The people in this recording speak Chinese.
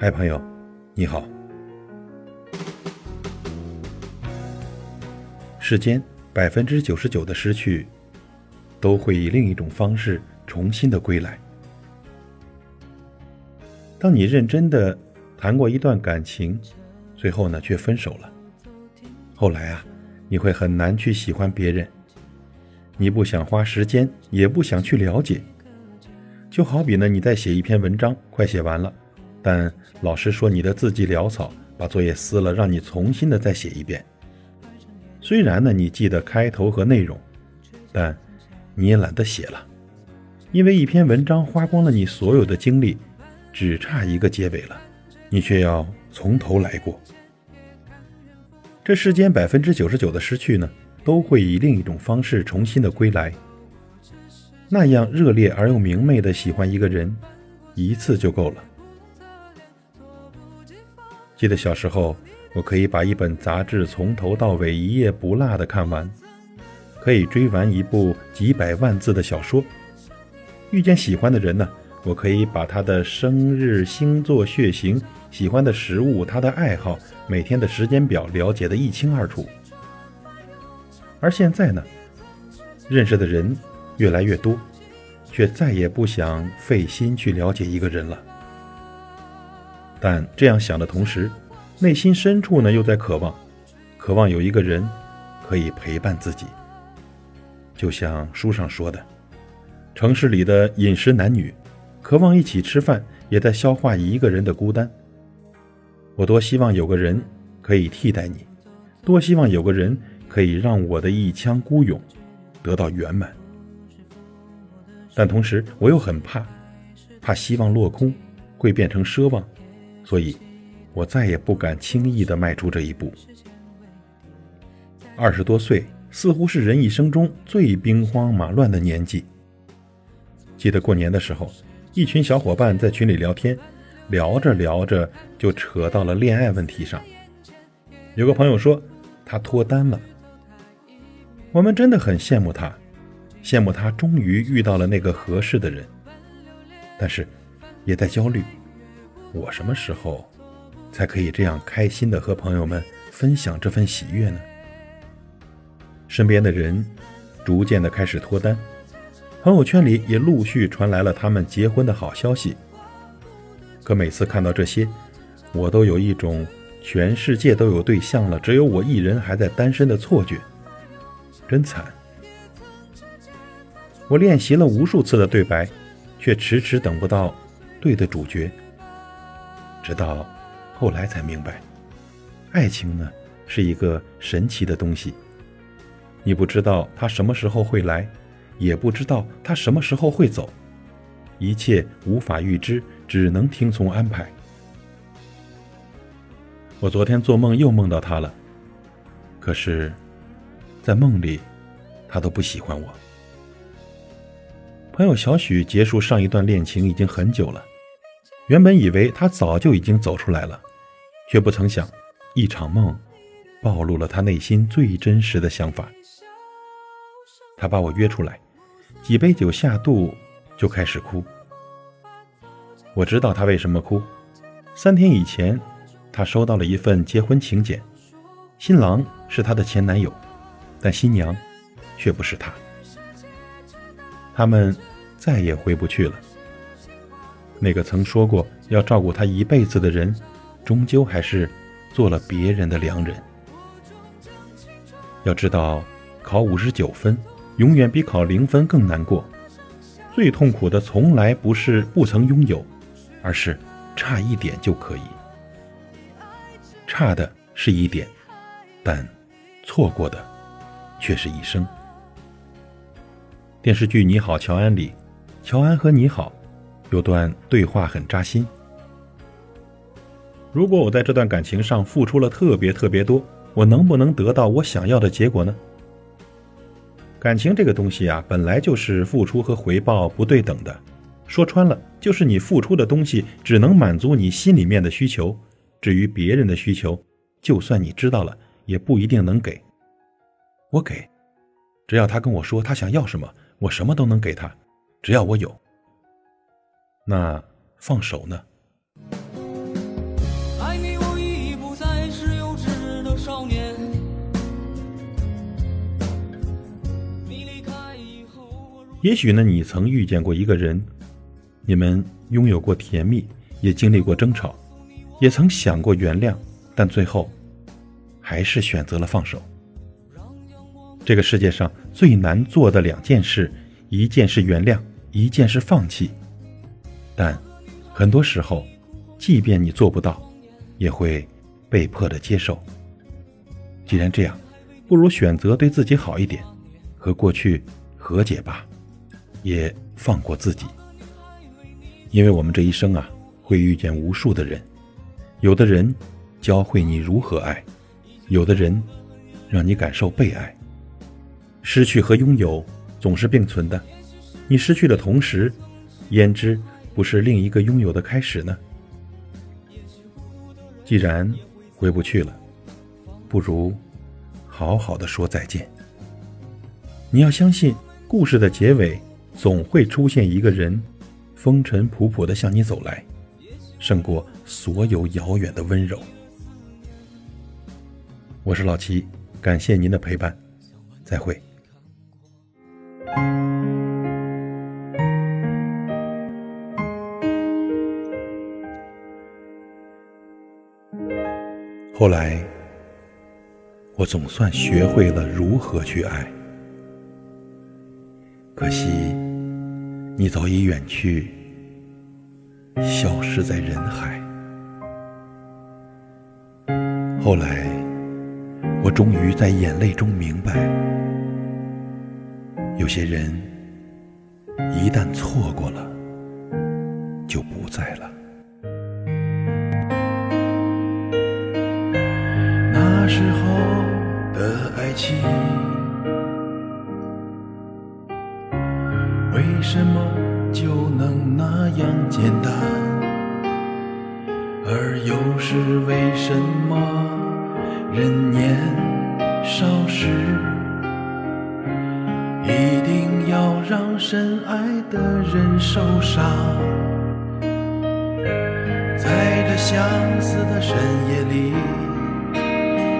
嗨，朋友，你好。世间百分之九十九的失去，都会以另一种方式重新的归来。当你认真的谈过一段感情，最后呢却分手了，后来啊，你会很难去喜欢别人，你不想花时间，也不想去了解。就好比呢，你在写一篇文章，快写完了，但老师说你的字迹潦草，把作业撕了，让你重新的再写一遍。虽然呢，你记得开头和内容，但你也懒得写了，因为一篇文章花光了你所有的精力，只差一个结尾了，你却要从头来过。这世间百分之九十九的失去呢，都会以另一种方式重新的归来。那样热烈而又明媚的喜欢一个人，一次就够了。记得小时候，我可以把一本杂志从头到尾一页不落的看完，可以追完一部几百万字的小说。遇见喜欢的人呢，我可以把他的生日、星座、血型、喜欢的食物、他的爱好、每天的时间表了解的一清二楚。而现在呢，认识的人。越来越多，却再也不想费心去了解一个人了。但这样想的同时，内心深处呢又在渴望，渴望有一个人可以陪伴自己。就像书上说的，城市里的饮食男女，渴望一起吃饭，也在消化一个人的孤单。我多希望有个人可以替代你，多希望有个人可以让我的一腔孤勇得到圆满。但同时，我又很怕，怕希望落空，会变成奢望，所以，我再也不敢轻易的迈出这一步。二十多岁，似乎是人一生中最兵荒马乱的年纪。记得过年的时候，一群小伙伴在群里聊天，聊着聊着就扯到了恋爱问题上。有个朋友说，他脱单了。我们真的很羡慕他。羡慕他终于遇到了那个合适的人，但是也在焦虑，我什么时候才可以这样开心的和朋友们分享这份喜悦呢？身边的人逐渐的开始脱单，朋友圈里也陆续传来了他们结婚的好消息。可每次看到这些，我都有一种全世界都有对象了，只有我一人还在单身的错觉，真惨。我练习了无数次的对白，却迟迟等不到对的主角。直到后来才明白，爱情呢是一个神奇的东西。你不知道它什么时候会来，也不知道它什么时候会走，一切无法预知，只能听从安排。我昨天做梦又梦到他了，可是，在梦里，他都不喜欢我。朋友小许结束上一段恋情已经很久了，原本以为他早就已经走出来了，却不曾想，一场梦，暴露了他内心最真实的想法。他把我约出来，几杯酒下肚，就开始哭。我知道他为什么哭，三天以前，他收到了一份结婚请柬，新郎是他的前男友，但新娘，却不是他。他们再也回不去了。那个曾说过要照顾他一辈子的人，终究还是做了别人的良人。要知道，考五十九分永远比考零分更难过。最痛苦的从来不是不曾拥有，而是差一点就可以。差的是一点，但错过的却是一生。电视剧《你好，乔安》里，乔安和你好有段对话很扎心。如果我在这段感情上付出了特别特别多，我能不能得到我想要的结果呢？感情这个东西啊，本来就是付出和回报不对等的。说穿了，就是你付出的东西只能满足你心里面的需求，至于别人的需求，就算你知道了，也不一定能给。我给，只要他跟我说他想要什么。我什么都能给他，只要我有。那放手呢？爱你，我已不再是幼稚的少年。你离开以后，也许呢，你曾遇见过一个人，你们拥有过甜蜜，也经历过争吵，也曾想过原谅，但最后还是选择了放手。这个世界上最难做的两件事，一件是原谅，一件是放弃。但很多时候，即便你做不到，也会被迫的接受。既然这样，不如选择对自己好一点，和过去和解吧。也放过自己，因为我们这一生啊，会遇见无数的人，有的人教会你如何爱，有的人让你感受被爱。失去和拥有总是并存的，你失去的同时，焉知不是另一个拥有的开始呢？既然回不去了，不如好好的说再见。你要相信，故事的结尾。总会出现一个人，风尘仆仆的向你走来，胜过所有遥远的温柔。我是老齐，感谢您的陪伴，再会。后来，我总算学会了如何去爱，可惜。你早已远去，消失在人海。后来，我终于在眼泪中明白，有些人一旦错过了，就不在了。时候的爱情。为什么就能那样简单？而又是为什么人年少时，一定要让深爱的人受伤？在这相思的深夜里，